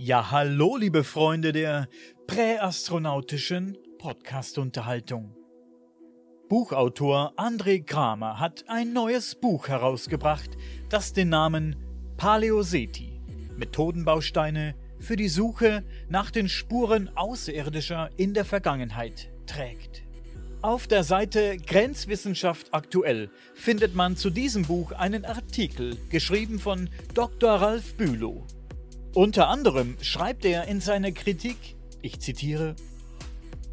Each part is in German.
Ja, hallo, liebe Freunde der präastronautischen Podcast-Unterhaltung. Buchautor André Kramer hat ein neues Buch herausgebracht, das den Namen Paleoseti Methodenbausteine für die Suche nach den Spuren Außerirdischer in der Vergangenheit trägt. Auf der Seite Grenzwissenschaft aktuell findet man zu diesem Buch einen Artikel, geschrieben von Dr. Ralf Bülow. Unter anderem schreibt er in seiner Kritik, ich zitiere,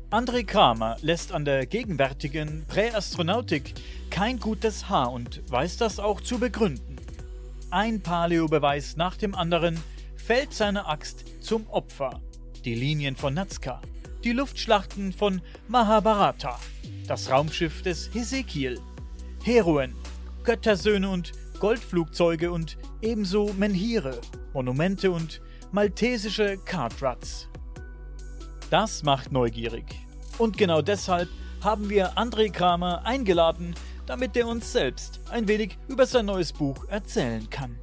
André Kramer lässt an der gegenwärtigen Präastronautik kein gutes Haar und weiß das auch zu begründen. Ein Paleo-Beweis nach dem anderen fällt seine Axt zum Opfer. Die Linien von Nazca, die Luftschlachten von Mahabharata, das Raumschiff des Hesekiel, Heroen, Göttersöhne und Goldflugzeuge und ebenso Menhire, Monumente und maltesische Kartruts. Das macht neugierig. Und genau deshalb haben wir André Kramer eingeladen, damit er uns selbst ein wenig über sein neues Buch erzählen kann.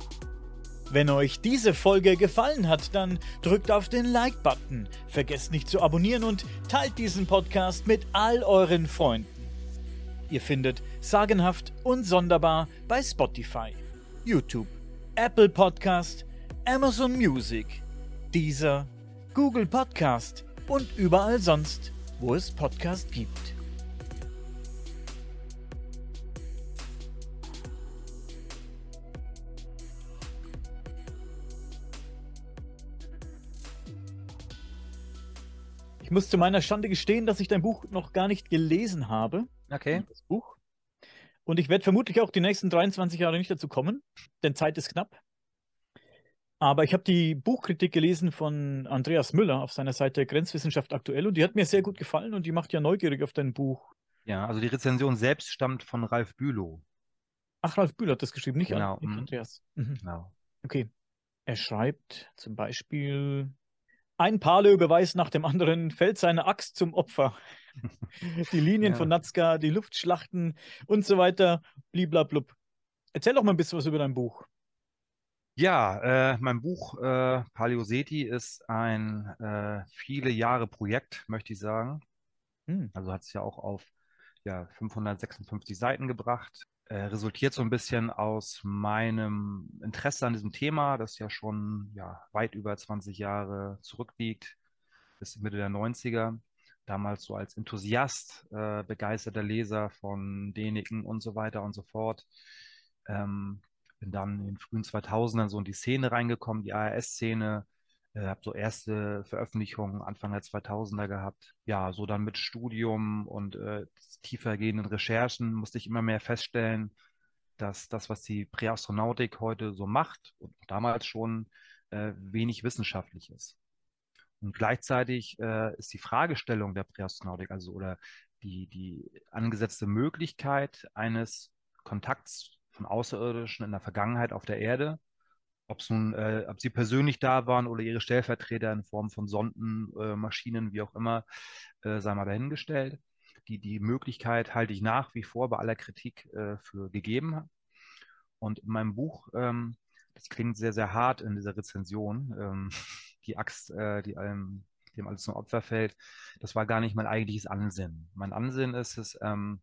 Wenn euch diese Folge gefallen hat, dann drückt auf den Like-Button, vergesst nicht zu abonnieren und teilt diesen Podcast mit all euren Freunden. Ihr findet Sagenhaft und Sonderbar bei Spotify, YouTube, Apple Podcast, Amazon Music, Deezer, Google Podcast und überall sonst, wo es Podcast gibt. Ich muss zu meiner Schande gestehen, dass ich dein Buch noch gar nicht gelesen habe. Okay. Das Buch. Und ich werde vermutlich auch die nächsten 23 Jahre nicht dazu kommen, denn Zeit ist knapp. Aber ich habe die Buchkritik gelesen von Andreas Müller auf seiner Seite Grenzwissenschaft aktuell und die hat mir sehr gut gefallen und die macht ja neugierig auf dein Buch. Ja, also die Rezension selbst stammt von Ralf Bülow. Ach, Ralf Bühler hat das geschrieben, nicht, Genau, nicht mhm. Andreas. Mhm. Genau. Okay. Er schreibt zum Beispiel: Ein Paleo-Beweis nach dem anderen fällt seine Axt zum Opfer. die Linien Ja. von Nazca, die Luftschlachten und so weiter, bliblablub. Erzähl doch mal ein bisschen was über dein Buch. Ja, äh, mein Buch äh, Paleoseti ist ein äh, viele Jahre Projekt, möchte ich sagen. Hm. Also hat es ja auch auf ja, 556 Seiten gebracht. Äh, resultiert so ein bisschen aus meinem Interesse an diesem Thema, das ja schon ja, weit über 20 Jahre zurückliegt, bis Mitte der 90er. Damals so als Enthusiast, äh, begeisterter Leser von Däniken und so weiter und so fort. Ähm, bin dann in den frühen 2000ern so in die Szene reingekommen, die ARS-Szene, äh, habe so erste Veröffentlichungen Anfang der 2000er gehabt. Ja, so dann mit Studium und äh, tiefergehenden Recherchen musste ich immer mehr feststellen, dass das, was die Präastronautik heute so macht und damals schon äh, wenig wissenschaftlich ist. Und gleichzeitig äh, ist die Fragestellung der Präastronautik, also oder die, die angesetzte Möglichkeit eines Kontakts von Außerirdischen in der Vergangenheit auf der Erde, ob nun, äh, ob sie persönlich da waren oder ihre Stellvertreter in Form von Sonden, äh, Maschinen, wie auch immer, äh, sei mal dahingestellt. Die, die Möglichkeit halte ich nach wie vor bei aller Kritik äh, für gegeben. Und in meinem Buch, ähm, das klingt sehr, sehr hart in dieser Rezension, ähm, die Axt, äh, die allem, dem alles zum Opfer fällt, das war gar nicht mein eigentliches Ansinnen. Mein Ansinnen ist es, ähm,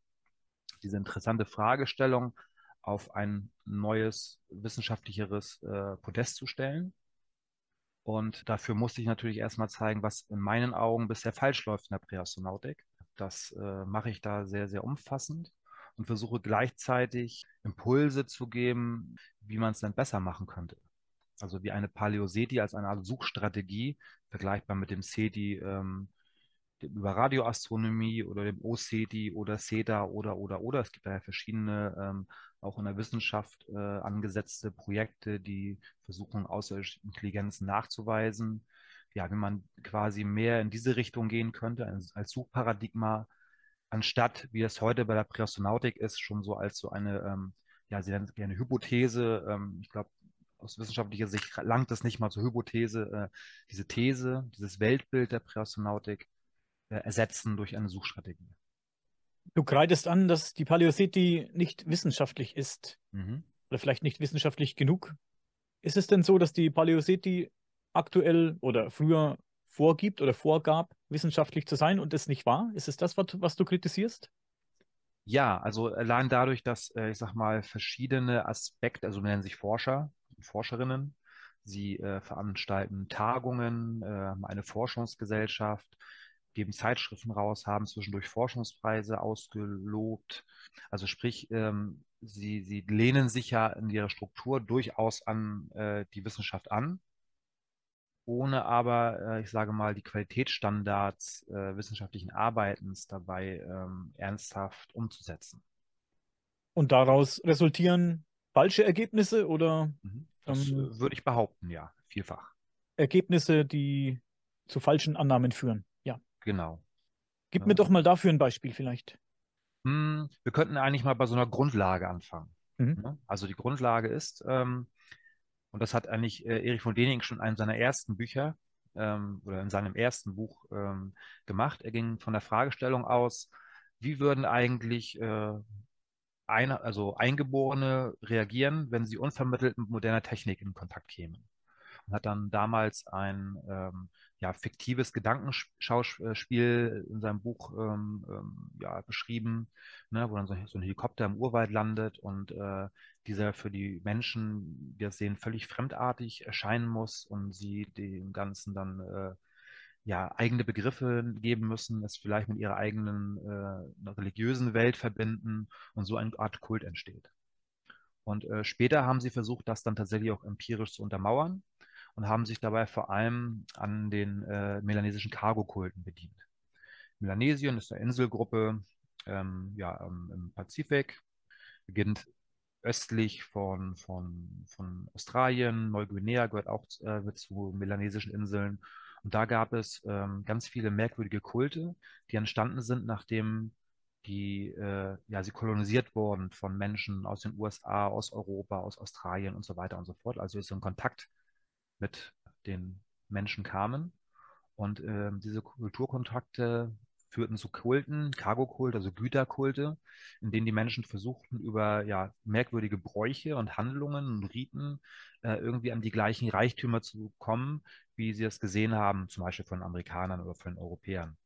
diese interessante Fragestellung auf ein neues, wissenschaftlicheres äh, Podest zu stellen. Und dafür musste ich natürlich erstmal zeigen, was in meinen Augen bisher falsch läuft in der Präastronautik. Das äh, mache ich da sehr, sehr umfassend und versuche gleichzeitig Impulse zu geben, wie man es dann besser machen könnte. Also wie eine Paleoseti als eine Art Suchstrategie, vergleichbar mit dem SETI ähm, über Radioastronomie oder dem OSETI oder SETA oder, oder, oder. Es gibt da ja verschiedene, ähm, auch in der Wissenschaft äh, angesetzte Projekte, die versuchen, außerirdische Intelligenzen nachzuweisen. Ja, wenn man quasi mehr in diese Richtung gehen könnte, als, als Suchparadigma, anstatt, wie es heute bei der Präastronautik ist, schon so als so eine, ähm, ja, sie nennen es gerne Hypothese. Ähm, ich glaube, aus wissenschaftlicher Sicht langt es nicht mal zur Hypothese, äh, diese These, dieses Weltbild der Präastronautik äh, ersetzen durch eine Suchstrategie. Du kreidest an, dass die Paleoseti nicht wissenschaftlich ist Mhm. oder vielleicht nicht wissenschaftlich genug. Ist es denn so, dass die Paleoseti aktuell oder früher vorgibt oder vorgab, wissenschaftlich zu sein und es nicht war? Ist es das, was, was du kritisierst? Ja, also allein dadurch, dass, äh, ich sag mal, verschiedene Aspekte, also nennen sich Forscher und Forscherinnen, sie äh, veranstalten Tagungen, äh, eine Forschungsgesellschaft, geben Zeitschriften raus, haben zwischendurch Forschungspreise ausgelobt. Also sprich, ähm, sie, sie lehnen sich ja in ihrer Struktur durchaus an äh, die Wissenschaft an ohne aber, äh, ich sage mal, die Qualitätsstandards äh, wissenschaftlichen Arbeitens dabei ähm, ernsthaft umzusetzen. Und daraus resultieren falsche Ergebnisse oder? Mhm. Das ähm, äh, würde ich behaupten, ja, vielfach. Ergebnisse, die zu falschen Annahmen führen. Genau. Gib ja. mir doch mal dafür ein Beispiel vielleicht. Hm, wir könnten eigentlich mal bei so einer Grundlage anfangen. Mhm. Ne? Also die Grundlage ist, ähm, und das hat eigentlich äh, Erich von Däniken schon in einem seiner ersten Bücher ähm, oder in seinem ersten Buch ähm, gemacht. Er ging von der Fragestellung aus, wie würden eigentlich äh, eine, also Eingeborene reagieren, wenn sie unvermittelt mit moderner Technik in Kontakt kämen hat dann damals ein ähm, ja, fiktives Gedankenschauspiel in seinem Buch ähm, ähm, ja, beschrieben, ne, wo dann so, ein Helikopter im Urwald landet und äh, dieser für die Menschen, die das sehen, völlig fremdartig erscheinen muss und sie dem Ganzen dann äh, ja, eigene Begriffe geben müssen, es vielleicht mit ihrer eigenen äh, religiösen Welt verbinden und so eine Art Kult entsteht. Und äh, später haben sie versucht, das dann tatsächlich auch empirisch zu untermauern und haben sich dabei vor allem an den äh, melanesischen Cargo-Kulten bedient. Melanesien ist eine Inselgruppe ähm, ja, ähm, im Pazifik, beginnt östlich von, von, von Australien, Neuguinea gehört auch äh, zu melanesischen Inseln. Und da gab es ähm, ganz viele merkwürdige Kulte, die entstanden sind, nachdem die, äh, ja, sie kolonisiert wurden von Menschen aus den USA, aus Europa, aus Australien und so weiter und so fort. Also ist so ein Kontakt mit den Menschen kamen. Und äh, diese Kulturkontakte führten zu Kulten, Cargo-Kult, also Güterkulte, in denen die Menschen versuchten, über ja, merkwürdige Bräuche und Handlungen und Riten äh, irgendwie an die gleichen Reichtümer zu kommen, wie sie es gesehen haben, zum Beispiel von Amerikanern oder von Europäern.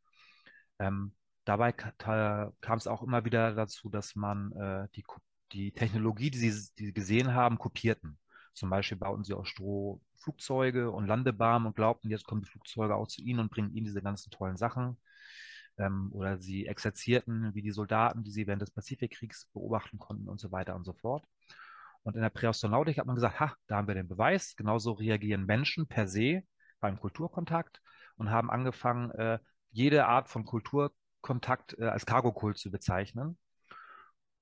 Ähm, dabei kam es auch immer wieder dazu, dass man äh, die, die Technologie, die sie, die sie gesehen haben, kopierten. Zum Beispiel bauten sie aus Stroh Flugzeuge und Landebahnen und glaubten, jetzt kommen die Flugzeuge auch zu ihnen und bringen ihnen diese ganzen tollen Sachen. Ähm, oder sie exerzierten wie die Soldaten, die sie während des Pazifikkriegs beobachten konnten und so weiter und so fort. Und in der Präastronautik hat man gesagt, ha, da haben wir den Beweis. Genauso reagieren Menschen per se beim Kulturkontakt und haben angefangen, äh, jede Art von Kulturkontakt äh, als Cargo-Kult zu bezeichnen.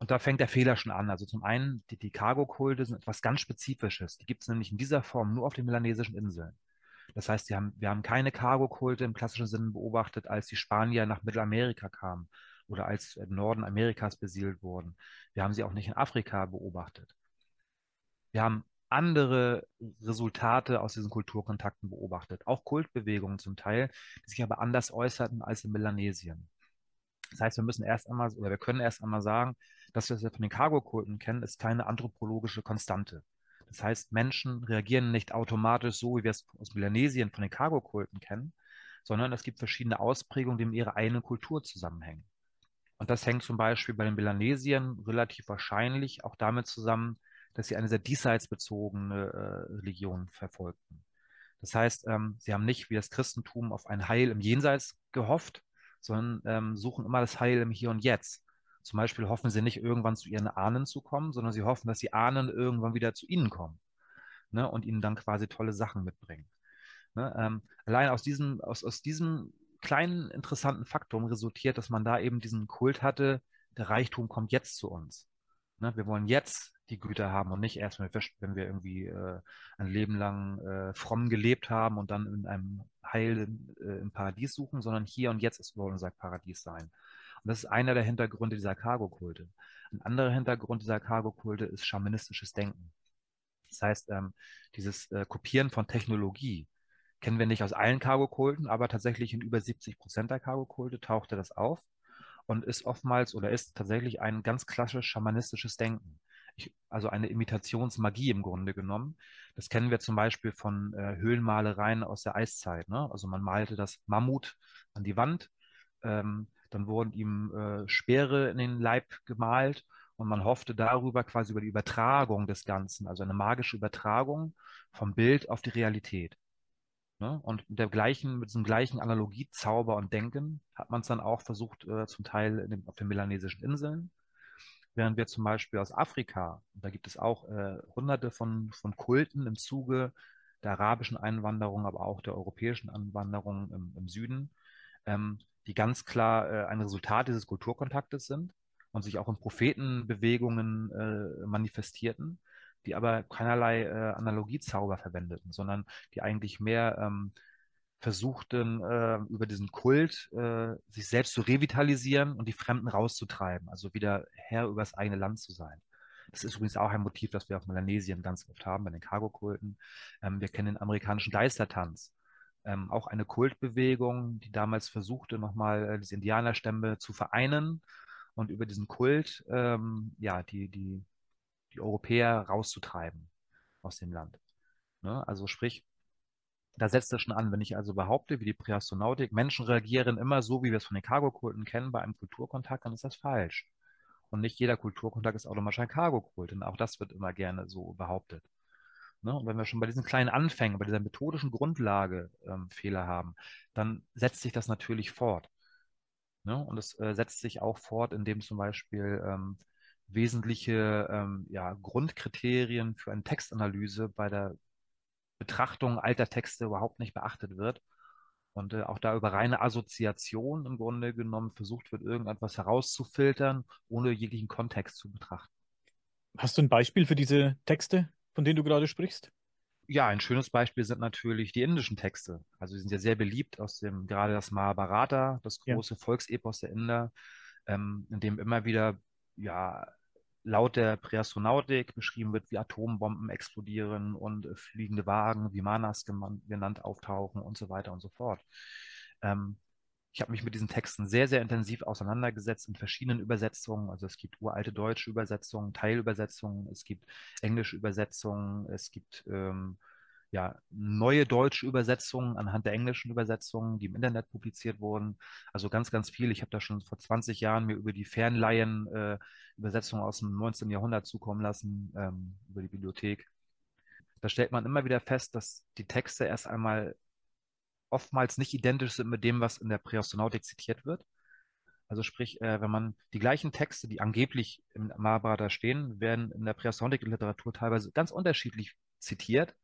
Und da fängt der Fehler schon an. Also zum einen, die, die Cargo-Kulte sind etwas ganz Spezifisches. Die gibt es nämlich in dieser Form nur auf den melanesischen Inseln. Das heißt, haben, wir haben keine Cargo-Kulte im klassischen Sinne beobachtet, als die Spanier nach Mittelamerika kamen oder als im Norden Amerikas besiedelt wurden. Wir haben sie auch nicht in Afrika beobachtet. Wir haben andere Resultate aus diesen Kulturkontakten beobachtet, auch Kultbewegungen zum Teil, die sich aber anders äußerten als in Melanesien. Das heißt, wir müssen erst einmal, oder wir können erst einmal sagen, dass wir es ja von den Cargo-Kulten kennen, ist keine anthropologische Konstante. Das heißt, Menschen reagieren nicht automatisch so, wie wir es aus Melanesien von den Cargo-Kulten kennen, sondern es gibt verschiedene Ausprägungen, die mit ihrer eigenen Kultur zusammenhängen. Und das hängt zum Beispiel bei den Melanesien relativ wahrscheinlich auch damit zusammen, dass sie eine sehr diesseitsbezogene äh, Religion verfolgten. Das heißt, ähm, sie haben nicht wie das Christentum auf ein Heil im Jenseits gehofft, sondern ähm, suchen immer das Heil im Hier und Jetzt. Zum Beispiel hoffen sie nicht irgendwann zu ihren Ahnen zu kommen, sondern sie hoffen, dass die Ahnen irgendwann wieder zu ihnen kommen ne, und ihnen dann quasi tolle Sachen mitbringen. Ne, ähm, allein aus diesem, aus, aus diesem kleinen interessanten Faktum resultiert, dass man da eben diesen Kult hatte, der Reichtum kommt jetzt zu uns. Ne, wir wollen jetzt die Güter haben und nicht erst, wenn wir irgendwie äh, ein Leben lang äh, fromm gelebt haben und dann in einem Heil äh, im Paradies suchen, sondern hier und jetzt soll unser Paradies sein. Und das ist einer der Hintergründe dieser Cargo-Kulte. Ein anderer Hintergrund dieser Cargo-Kulte ist schamanistisches Denken. Das heißt, ähm, dieses äh, Kopieren von Technologie kennen wir nicht aus allen Cargo-Kulten, aber tatsächlich in über 70 Prozent der Cargo-Kulte tauchte das auf und ist oftmals oder ist tatsächlich ein ganz klassisch schamanistisches Denken. ich, also eine Imitationsmagie im Grunde genommen. Das kennen wir zum Beispiel von äh, Höhlenmalereien aus der Eiszeit. Ne? Also man malte das Mammut an die Wand, ähm, dann wurden ihm äh, Speere in den Leib gemalt und man hoffte darüber quasi über die Übertragung des Ganzen, also eine magische Übertragung vom Bild auf die Realität. Ne? Und mit, der gleichen, mit diesem gleichen Analogiezauber und Denken hat man es dann auch versucht, äh, zum Teil den, auf den melanesischen Inseln. Während wir zum Beispiel aus Afrika, da gibt es auch äh, hunderte von, von Kulten im Zuge der arabischen Einwanderung, aber auch der europäischen Einwanderung im, im Süden, ähm, die ganz klar äh, ein Resultat dieses Kulturkontaktes sind und sich auch in Prophetenbewegungen äh, manifestierten, die aber keinerlei äh, Analogiezauber verwendeten, sondern die eigentlich mehr ähm, versuchten, äh, über diesen Kult äh, sich selbst zu revitalisieren und die Fremden rauszutreiben, also wieder Herr über das eigene Land zu sein. Das ist übrigens auch ein Motiv, das wir auf Melanesien ganz oft haben, bei den Cargo-Kulten. Ähm, wir kennen den amerikanischen Geistertanz. Ähm, auch eine Kultbewegung, die damals versuchte, nochmal äh, diese Indianerstämme zu vereinen und über diesen Kult ähm, ja, die, die, die Europäer rauszutreiben aus dem Land. Ne? Also sprich, da setzt es schon an, wenn ich also behaupte, wie die Präastronautik, Menschen reagieren immer so, wie wir es von den Cargo-Kulten kennen, bei einem Kulturkontakt, dann ist das falsch. Und nicht jeder Kulturkontakt ist automatisch ein Cargo-Kult. Und auch das wird immer gerne so behauptet. Ne? Und wenn wir schon bei diesen kleinen Anfängen, bei dieser methodischen Grundlage ähm, Fehler haben, dann setzt sich das natürlich fort. Ne? Und es äh, setzt sich auch fort, indem zum Beispiel ähm, wesentliche ähm, ja, Grundkriterien für eine Textanalyse bei der Betrachtung alter Texte überhaupt nicht beachtet wird. Und äh, auch da über reine Assoziation im Grunde genommen versucht wird, irgendetwas herauszufiltern, ohne jeglichen Kontext zu betrachten. Hast du ein Beispiel für diese Texte, von denen du gerade sprichst? Ja, ein schönes Beispiel sind natürlich die indischen Texte. Also die sind ja sehr beliebt aus dem, gerade das Mahabharata, das große ja. Volksepos der Inder, ähm, in dem immer wieder ja laut der Präastronautik beschrieben wird, wie Atombomben explodieren und äh, fliegende Wagen, wie Manas genannt, auftauchen und so weiter und so fort. Ähm, ich habe mich mit diesen Texten sehr, sehr intensiv auseinandergesetzt in verschiedenen Übersetzungen. Also es gibt uralte deutsche Übersetzungen, Teilübersetzungen, es gibt englische Übersetzungen, es gibt ähm, ja, neue deutsche Übersetzungen anhand der englischen Übersetzungen, die im Internet publiziert wurden. Also ganz, ganz viel. Ich habe da schon vor 20 Jahren mir über die Fernleihen äh, Übersetzungen aus dem 19. Jahrhundert zukommen lassen, ähm, über die Bibliothek. Da stellt man immer wieder fest, dass die Texte erst einmal oftmals nicht identisch sind mit dem, was in der Präastronautik zitiert wird. Also sprich, äh, wenn man die gleichen Texte, die angeblich im Mahabharata stehen, werden in der Präastronautik-Literatur teilweise ganz unterschiedlich zitiert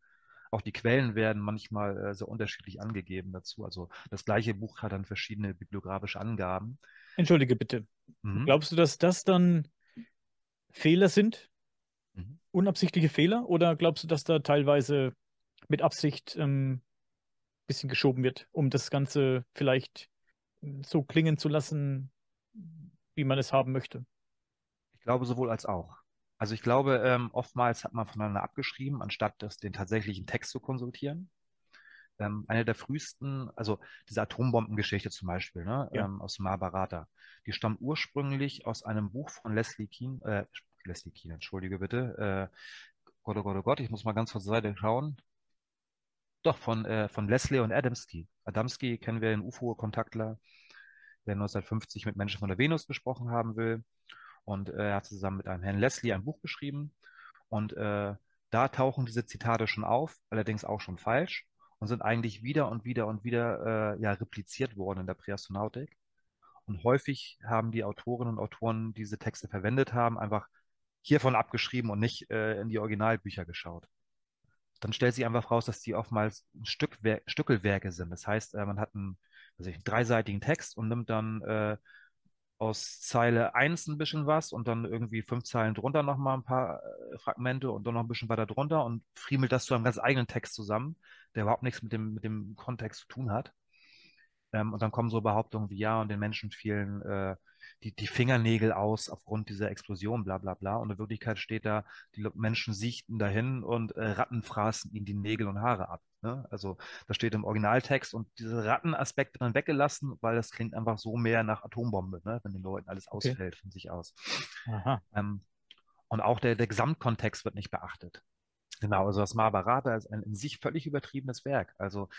auch die Quellen werden manchmal äh, sehr unterschiedlich angegeben dazu. Also das gleiche Buch hat dann verschiedene bibliografische Angaben. Entschuldige bitte. Mhm. Glaubst du, dass das dann Fehler sind? Mhm. Unabsichtliche Fehler? Oder glaubst du, dass da teilweise mit Absicht ähm, bisschen geschoben wird, um das Ganze vielleicht so klingen zu lassen, wie man es haben möchte? Ich glaube sowohl als auch. Also ich glaube, ähm, oftmals hat man voneinander abgeschrieben, anstatt das, den tatsächlichen Text zu konsultieren. Ähm, eine der frühesten, also diese Atombombengeschichte zum Beispiel, ne, ja. ähm, aus Mahabharata, die stammt ursprünglich aus einem Buch von Leslie Keen, äh, Leslie Keen, entschuldige bitte, äh, Gott, oh Gott, oh Gott, ich muss mal ganz kurz zur Seite schauen. Doch, von, äh, von Leslie und Adamski. Adamski kennen wir, den UFO-Kontaktler, der 1950 mit Menschen von der Venus gesprochen haben will. Und äh, er hat zusammen mit einem Herrn Leslie ein Buch geschrieben. Und äh, da tauchen diese Zitate schon auf, allerdings auch schon falsch und sind eigentlich wieder und wieder und wieder äh, ja, repliziert worden in der Präastronautik. Und häufig haben die Autorinnen und Autoren diese Texte verwendet haben, einfach hiervon abgeschrieben und nicht äh, in die Originalbücher geschaut. Dann stellt sich einfach raus, dass die oftmals Stück Stückelwerke sind. Das heißt, äh, man hat einen, also einen dreiseitigen Text und nimmt dann äh, aus Zeile 1 ein bisschen was und dann irgendwie fünf Zeilen drunter nochmal ein paar äh, Fragmente und dann noch ein bisschen weiter drunter und friemelt das zu einem ganz eigenen Text zusammen, der überhaupt nichts mit dem, mit dem Kontext zu tun hat. Ähm, und dann kommen so Behauptungen wie, ja, und den Menschen fielen äh, die, die Fingernägel aus aufgrund dieser Explosion, bla bla bla. Und in Wirklichkeit steht da, die Menschen siechten dahin und äh, Ratten fraßen ihnen die Nägel und Haare ab. Ne? Also das steht im Originaltext und diese Rattenaspekte dann weggelassen, weil das klingt einfach so mehr nach Atombombe, ne? wenn den Leuten alles ausfällt okay. von sich aus. Ähm, Und auch der, der Gesamtkontext wird nicht beachtet. Genau, also das Mahabharata ist ein in sich völlig übertriebenes Werk. Also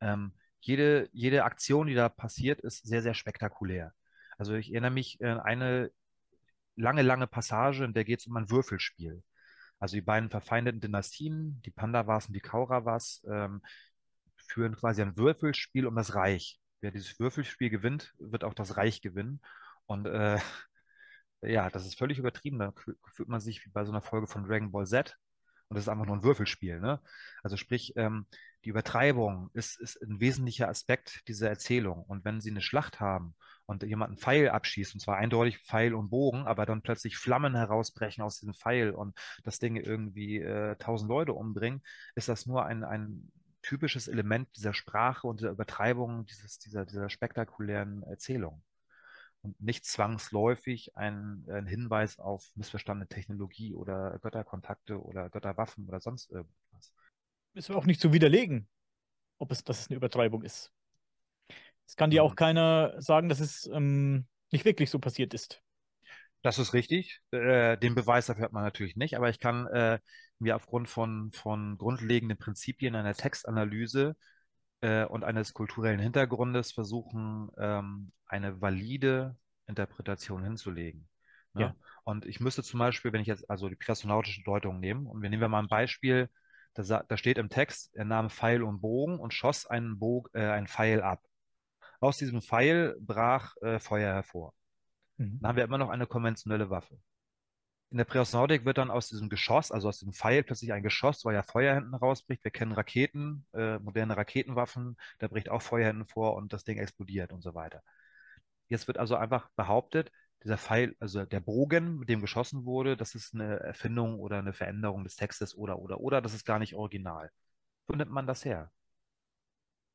ähm, jede, jede Aktion, die da passiert, ist sehr, sehr spektakulär. Also ich erinnere mich an eine lange, lange Passage, in der geht es um ein Würfelspiel. Also die beiden verfeindeten Dynastien, die Pandavas und die Kauravas, ähm, führen quasi ein Würfelspiel um das Reich. Wer dieses Würfelspiel gewinnt, wird auch das Reich gewinnen. Und äh, ja, das ist völlig übertrieben. Da fühlt man sich wie bei so einer Folge von Dragon Ball Z. Und das ist einfach nur ein Würfelspiel. Ne? Also sprich, ähm, die Übertreibung ist, ist ein wesentlicher Aspekt dieser Erzählung. Und wenn Sie eine Schlacht haben und jemand einen Pfeil abschießt, und zwar eindeutig Pfeil und Bogen, aber dann plötzlich Flammen herausbrechen aus diesem Pfeil und das Ding irgendwie äh, tausend Leute umbringen, ist das nur ein, ein typisches Element dieser Sprache und dieser Übertreibung, dieses, dieser, dieser spektakulären Erzählung. Und nicht zwangsläufig ein, ein Hinweis auf missverstandene Technologie oder Götterkontakte oder Götterwaffen oder sonst irgendwas. Ist auch nicht zu widerlegen, ob es, dass es eine Übertreibung ist. Es kann dir auch mhm. keiner sagen, dass es ähm, nicht wirklich so passiert ist. Das ist richtig. Äh, den Beweis dafür hat man natürlich nicht, aber ich kann äh, mir aufgrund von, von grundlegenden Prinzipien einer Textanalyse äh, und eines kulturellen Hintergrundes versuchen, ähm, eine valide Interpretation hinzulegen. Ne? Ja. Und ich müsste zum Beispiel, wenn ich jetzt also die personautische Deutung nehme, und wir nehmen wir mal ein Beispiel, da, da steht im Text, er nahm Pfeil und Bogen und schoss einen, Bog, äh, einen Pfeil ab. Aus diesem Pfeil brach äh, Feuer hervor. Mhm. Dann haben wir immer noch eine konventionelle Waffe. In der Präosnautik wird dann aus diesem Geschoss, also aus diesem Pfeil, plötzlich ein Geschoss, weil ja Feuer hinten rausbricht. Wir kennen Raketen, äh, moderne Raketenwaffen, da bricht auch Feuer hinten vor und das Ding explodiert und so weiter. Jetzt wird also einfach behauptet, dieser Pfeil, also der Bogen, mit dem geschossen wurde, das ist eine Erfindung oder eine Veränderung des Textes oder, oder, oder, das ist gar nicht original. Wo nimmt man das her?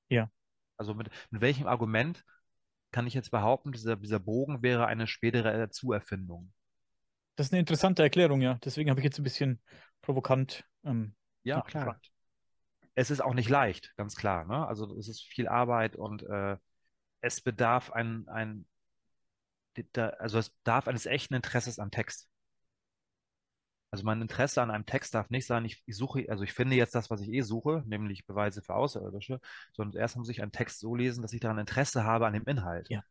Ja. Also mit, mit welchem Argument kann ich jetzt behaupten, dieser, dieser Bogen wäre eine spätere Zuerfindung. Das ist eine interessante Erklärung, ja. Deswegen habe ich jetzt ein bisschen provokant. Ähm, ja, klar. Es ist auch nicht leicht, ganz klar. Ne? Also es ist viel Arbeit und äh, es bedarf ein, ein also es bedarf eines echten Interesses am Text. Also mein Interesse an einem Text darf nicht sein, ich, ich, suche, also ich finde jetzt das, was ich eh suche, nämlich Beweise für Außerirdische, sondern erst muss ich einen Text so lesen, dass ich daran Interesse habe an dem Inhalt. Ja.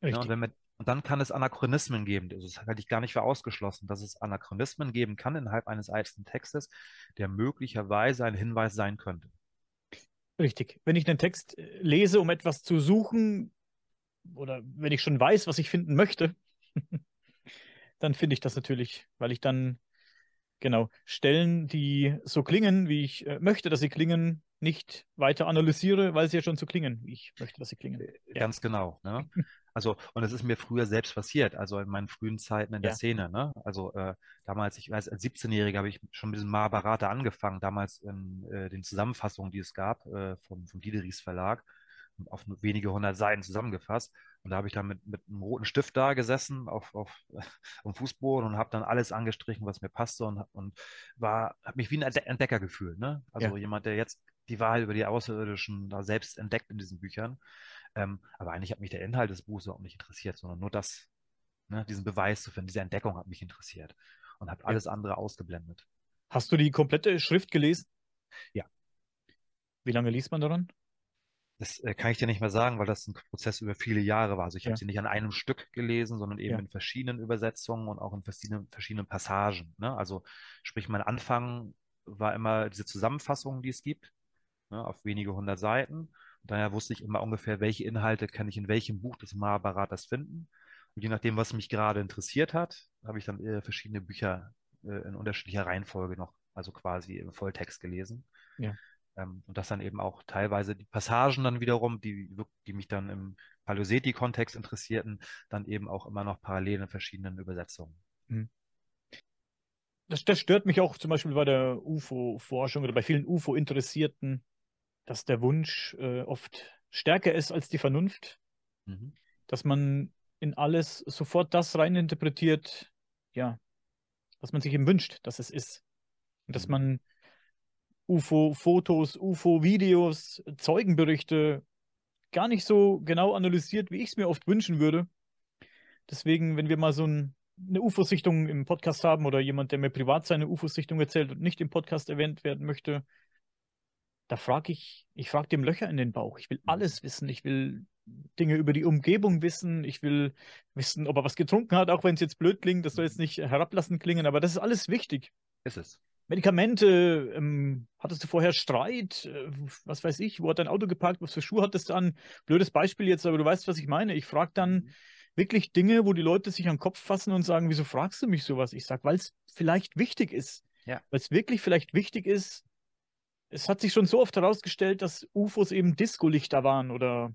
ja und, wir, und, dann kann es Anachronismen geben. Also das halte ich gar nicht für ausgeschlossen, dass es Anachronismen geben kann innerhalb eines alten Textes, der möglicherweise ein Hinweis sein könnte. Richtig. Wenn ich einen Text äh, lese, um etwas zu suchen, oder wenn ich schon weiß, was ich finden möchte, dann finde ich das natürlich, weil ich dann Genau. Stellen, die so klingen, wie ich äh, möchte, dass sie klingen, nicht weiter analysiere, weil sie ja schon so klingen, wie ich möchte, dass sie klingen. Äh, ja. Ganz genau. Ne? Also, und es ist mir früher selbst passiert, also in meinen frühen Zeiten in der ja. Szene. Ne? Also äh, damals, ich weiß, als 17-Jähriger habe ich schon mit diesem Mahabharata angefangen, damals in äh, den Zusammenfassungen, die es gab, äh, vom, vom Dideris Verlag auf wenige hundert Seiten zusammengefasst. Und da habe ich dann mit, mit einem roten Stift da gesessen auf, auf, auf dem Fußboden und habe dann alles angestrichen, was mir passte und, und war, habe mich wie ein Entdecker gefühlt. Ne? Also ja. jemand, der jetzt die Wahrheit über die Außerirdischen da selbst entdeckt in diesen Büchern. Ähm, aber eigentlich hat mich der Inhalt des Buches überhaupt nicht interessiert, sondern nur das, ne, diesen Beweis zu finden, diese Entdeckung hat mich interessiert und habe alles andere ausgeblendet. Hast du die komplette Schrift gelesen? Ja. Wie lange liest man daran? Das äh, kann ich dir nicht mehr sagen, weil das ein Prozess über viele Jahre war. Also ich ja. habe sie nicht an einem Stück gelesen, sondern eben ja. in verschiedenen Übersetzungen und auch in verschiedenen, verschiedenen Passagen. Ne? Also sprich, mein Anfang war immer diese Zusammenfassung, die es gibt, ne, auf wenige hundert Seiten. Und daher wusste ich immer ungefähr, welche Inhalte kann ich in welchem Buch des Mahabharatas finden. Und je nachdem, was mich gerade interessiert hat, habe ich dann äh, verschiedene Bücher äh, in unterschiedlicher Reihenfolge noch, also quasi im Volltext gelesen. Ja. Ähm, und das dann eben auch teilweise die Passagen dann wiederum, die, die mich dann im Paleoseti-Kontext interessierten, dann eben auch immer noch parallel in verschiedenen Übersetzungen. Mhm. Das, das stört mich auch zum Beispiel bei der UFO-Forschung oder bei vielen UFO-Interessierten, dass der Wunsch äh, oft stärker ist als die Vernunft, mhm. dass man in alles sofort das reininterpretiert, ja, was man sich eben wünscht, dass es ist. Und dass mhm. man UFO-Fotos, UFO-Videos, Zeugenberichte gar nicht so genau analysiert, wie ich es mir oft wünschen würde. Deswegen, wenn wir mal so ein eine UFO-Sichtung im Podcast haben oder jemand, der mir privat seine UFO-Sichtung erzählt und nicht im Podcast erwähnt werden möchte, da frage ich, ich frage dem Löcher in den Bauch. Ich will alles wissen. Ich will Dinge über die Umgebung wissen. Ich will wissen, ob er was getrunken hat, auch wenn es jetzt blöd klingt. Das soll jetzt nicht herablassend klingen, aber das ist alles wichtig. Ist es. Medikamente, ähm, hattest du vorher Streit? Äh, was weiß ich, wo hat dein Auto geparkt? Was für Schuhe hattest du an? Blödes Beispiel jetzt, aber du weißt, was ich meine. Ich frage dann wirklich Dinge, wo die Leute sich an den Kopf fassen und sagen, wieso fragst du mich sowas? Ich sage, weil es vielleicht wichtig ist. Ja. Weil es wirklich vielleicht wichtig ist. Es hat sich schon so oft herausgestellt, dass UFOs eben Discolichter waren oder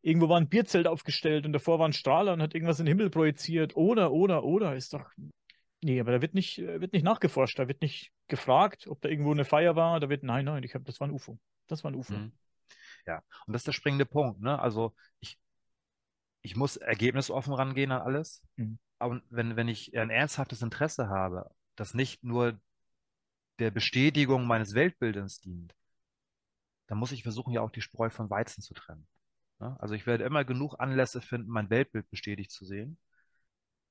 irgendwo war ein Bierzelt aufgestellt und davor war ein Strahler und hat irgendwas in den Himmel projiziert. Oder, oder, oder. Ist doch. Nee, aber da wird nicht, äh, wird nicht nachgeforscht, da wird nicht gefragt, ob da irgendwo eine Feier war. Da wird, nein, nein, ich habe, das war ein UFO. Das war ein UFO. Mhm. Ja, und das ist der springende Punkt. Ne? Also ich, ich muss ergebnisoffen rangehen an alles. Mhm. Aber wenn, wenn ich ein ernsthaftes Interesse habe, das nicht nur der Bestätigung meines Weltbildes dient, dann muss ich versuchen, ja auch die Spreu von Weizen zu trennen. Ne? Also ich werde immer genug Anlässe finden, mein Weltbild bestätigt zu sehen.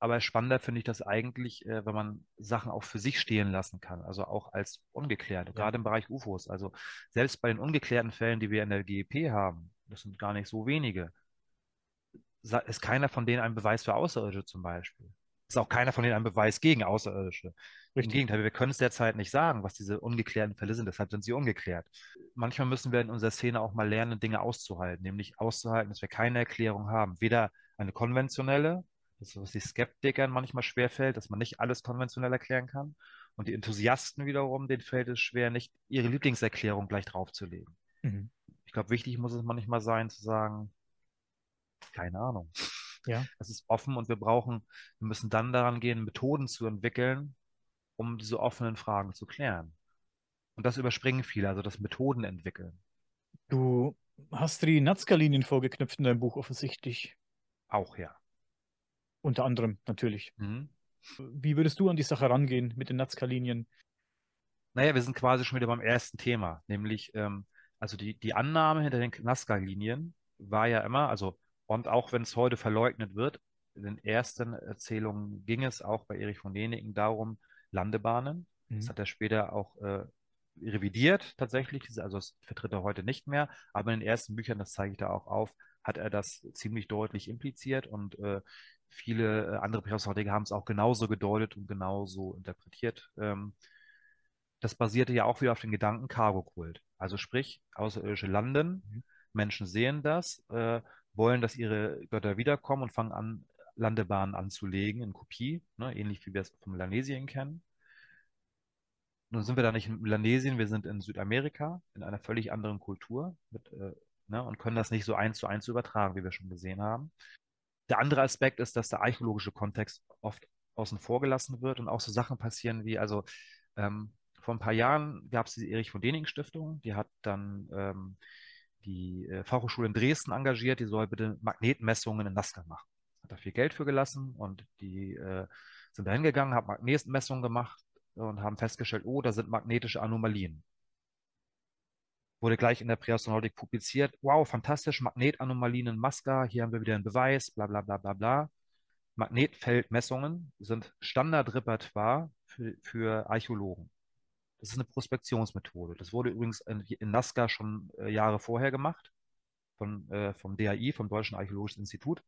Aber spannender finde ich das eigentlich, äh, wenn man Sachen auch für sich stehen lassen kann, also auch als ungeklärt, gerade im Bereich UFOs. Also selbst bei den ungeklärten Fällen, die wir in der GEP haben, das sind gar nicht so wenige, ist keiner von denen ein Beweis für Außerirdische zum Beispiel. Ist auch keiner von denen ein Beweis gegen Außerirdische. Im Richtig. Gegenteil, wir können es derzeit nicht sagen, was diese ungeklärten Fälle sind, deshalb sind sie ungeklärt. Manchmal müssen wir in unserer Szene auch mal lernen, Dinge auszuhalten, nämlich auszuhalten, dass wir keine Erklärung haben. Weder eine konventionelle, ist, was die Skeptikern manchmal schwerfällt, dass man nicht alles konventionell erklären kann. Und die Enthusiasten wiederum, denen fällt es schwer, nicht ihre Lieblingserklärung gleich draufzulegen. Mhm. Ich glaube, wichtig muss es manchmal sein, zu sagen, keine Ahnung. Ja. Es ist offen und wir brauchen, wir müssen dann daran gehen, Methoden zu entwickeln, um diese offenen Fragen zu klären. Und das überspringen viele, also das Methoden entwickeln. Du hast die Nazca-Linien vorgeknüpft in deinem Buch offensichtlich. Auch ja. Unter anderem natürlich. Mhm. Wie würdest du an die Sache rangehen mit den Nazca-Linien? Naja, wir sind quasi schon wieder beim ersten Thema, nämlich, ähm, also die, die Annahme hinter den Nazca-Linien war ja immer, also, und auch wenn es heute verleugnet wird, in den ersten Erzählungen ging es auch bei Erich von Däniken darum, Landebahnen. Das Mhm. hat er später auch äh, revidiert tatsächlich, also das vertritt er heute nicht mehr, aber in den ersten Büchern, das zeige ich da auch auf, hat er das ziemlich deutlich impliziert und äh, viele äh, andere Prähistoriker haben es auch genauso gedeutet und genauso interpretiert. Ähm, das basierte ja auch wieder auf dem Gedanken Cargo-Kult. Also sprich, Außerirdische landen, Mhm. Menschen sehen das, äh, wollen, dass ihre Götter wiederkommen und fangen an, Landebahnen anzulegen in Kopie, ne, ähnlich wie wir es von Melanesien kennen. Nun sind wir da nicht in Melanesien, wir sind in Südamerika, in einer völlig anderen Kultur mit, äh, ne, und können das nicht so eins zu eins übertragen, wie wir schon gesehen haben. Der andere Aspekt ist, dass der archäologische Kontext oft außen vor gelassen wird und auch so Sachen passieren wie, also ähm, vor ein paar Jahren gab es die Erich von Däniken Stiftung, die hat dann ähm, die äh, Fachhochschule in Dresden engagiert, die soll bitte Magnetmessungen in Nazca machen. Hat da viel Geld für gelassen und die äh, sind da hingegangen, haben Magnetmessungen gemacht und haben festgestellt, oh, da sind magnetische Anomalien. Wurde gleich in der Präastronautik publiziert. Wow, fantastisch, Magnetanomalien in Nazca, hier haben wir wieder einen Beweis, bla bla bla bla bla. Magnetfeldmessungen sind Standardrepertoire für, für Archäologen. Das ist eine Prospektionsmethode. Das wurde übrigens in, in Nazca schon äh, Jahre vorher gemacht, von, äh, vom DAI, vom Deutschen Archäologischen Institut,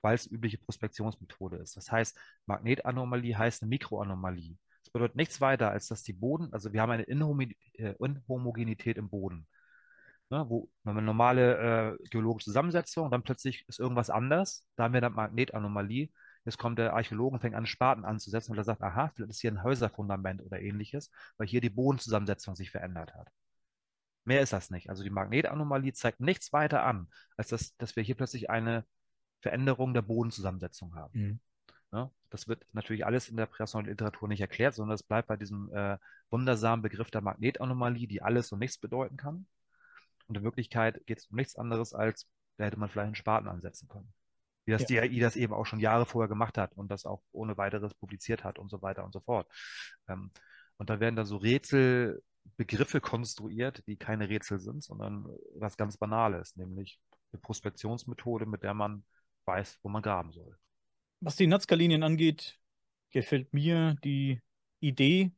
weil es übliche Prospektionsmethode ist. Das heißt, Magnetanomalie heißt eine Mikroanomalie. Das bedeutet nichts weiter, als dass die Boden, also wir haben eine Inhomi äh, Inhomogenität im Boden. Ne, wo eine normale äh, geologische Zusammensetzung, dann plötzlich ist irgendwas anders, da haben wir dann Magnetanomalie. Jetzt kommt der Archäologe und fängt an, Spaten anzusetzen, weil er sagt, aha, vielleicht ist hier ein Häuserfundament oder ähnliches, weil hier die Bodenzusammensetzung sich verändert hat. Mehr ist das nicht. Also die Magnetanomalie zeigt nichts weiter an, als dass, dass wir hier plötzlich eine Veränderung der Bodenzusammensetzung haben. Mhm. Ne? Das wird natürlich alles in der prähistorischen Literatur nicht erklärt, sondern es bleibt bei diesem äh, wundersamen Begriff der Magnetanomalie, die alles und nichts bedeuten kann. Und in Wirklichkeit geht es um nichts anderes, als da hätte man vielleicht einen Spaten ansetzen können. Wie das Ja. DAI das eben auch schon Jahre vorher gemacht hat und das auch ohne weiteres publiziert hat und so weiter und so fort. Ähm, und da werden dann so Rätselbegriffe konstruiert, die keine Rätsel sind, sondern was ganz Banales, nämlich eine Prospektionsmethode, mit der man weiß, wo man graben soll. Was die Nazca-Linien angeht, gefällt mir die Idee,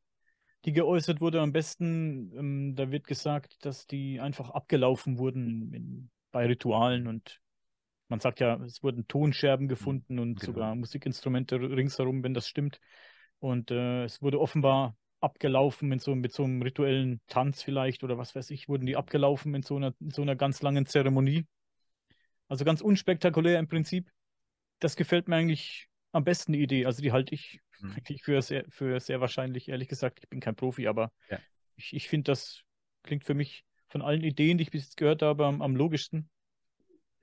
die geäußert wurde, am besten. Ähm, da wird gesagt, dass die einfach abgelaufen wurden in, bei Ritualen und man sagt ja, es wurden Tonscherben gefunden und genau. sogar Musikinstrumente ringsherum, wenn das stimmt. Und äh, es wurde offenbar abgelaufen mit so, mit so einem rituellen Tanz vielleicht oder was weiß ich, wurden die abgelaufen in so einer, in so einer ganz langen Zeremonie. Also ganz unspektakulär im Prinzip. Das gefällt mir eigentlich am besten die Idee. Also die halte ich Mhm. eigentlich für sehr, für sehr wahrscheinlich, ehrlich gesagt. Ich bin kein Profi, aber Ja. ich, ich finde, das klingt für mich von allen Ideen, die ich bis jetzt gehört habe, am, am logischsten.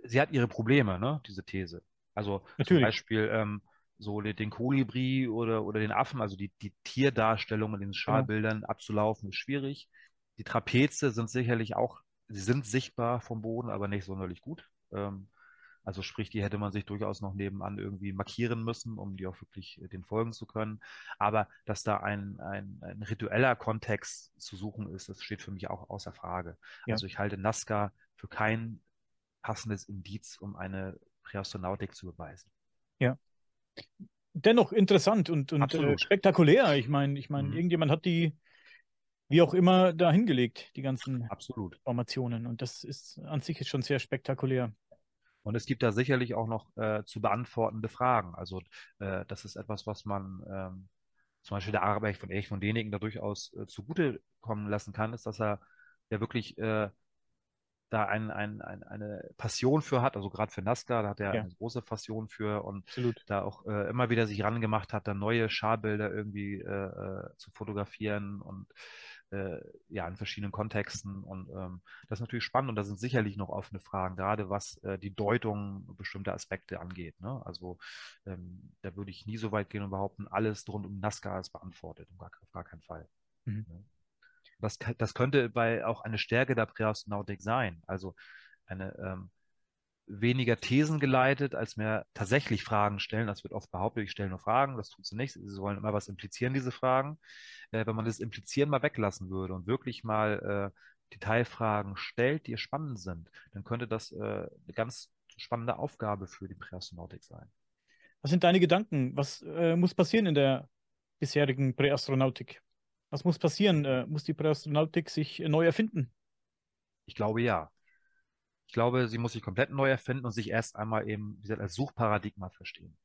Sie hat ihre Probleme, ne, diese These. Also zum Natürlich. Beispiel ähm, so den, Kolibri oder, oder den Affen, also die, die Tierdarstellung in den Schallbildern abzulaufen, ist schwierig. Die Trapeze sind sicherlich auch, sie sind sichtbar vom Boden, aber nicht sonderlich gut. Ähm, also sprich, die hätte man sich durchaus noch nebenan irgendwie markieren müssen, um die auch wirklich äh, den folgen zu können. Aber dass da ein, ein, ein ritueller Kontext zu suchen ist, das steht für mich auch außer Frage. Ja. Also ich halte Nazca für kein passendes Indiz, um eine Präastronautik zu beweisen. Dennoch interessant und, und äh, spektakulär. Ich meine, ich meine, Mhm. irgendjemand hat die, wie auch immer, da hingelegt, die ganzen Absolut. Formationen. Und das ist an sich ist schon sehr spektakulär. Und es gibt da sicherlich auch noch äh, zu beantwortende Fragen. Also äh, das ist etwas, was man ähm, zum Beispiel der Arbeit von Erich von Däniken da durchaus äh, zugute kommen lassen kann, ist, dass er ja wirklich äh, da ein, ein, ein, eine Passion für hat, also gerade für Nazca, da hat er Ja. eine große Passion für und Absolut. da auch äh, immer wieder sich rangemacht hat, da neue Scharbilder irgendwie äh, äh, zu fotografieren und äh, ja, in verschiedenen Kontexten. Und ähm, das ist natürlich spannend und da sind sicherlich noch offene Fragen, gerade was äh, die Deutung bestimmter Aspekte angeht. Ne? Also ähm, da würde ich nie so weit gehen und behaupten, alles rund um Nazca ist beantwortet, um gar, auf gar keinen Fall. Mhm. Ne? Das, das könnte bei auch eine Stärke der Präastronautik sein. Also eine ähm, weniger Thesen geleitet, als mehr tatsächlich Fragen stellen. Das wird oft behauptet, ich stelle nur Fragen, das tut sie nicht. Sie wollen immer was implizieren, diese Fragen. Äh, wenn man das Implizieren mal weglassen würde und wirklich mal äh, Detailfragen stellt, die spannend sind, dann könnte das äh, eine ganz spannende Aufgabe für die Präastronautik sein. Was sind deine Gedanken? Was äh, muss passieren in der bisherigen Präastronautik? Was muss passieren? Äh, muss die Präastronautik sich äh, neu erfinden? Ich glaube ja. Ich glaube, sie muss sich komplett neu erfinden und sich erst einmal eben, wie gesagt, als Suchparadigma verstehen.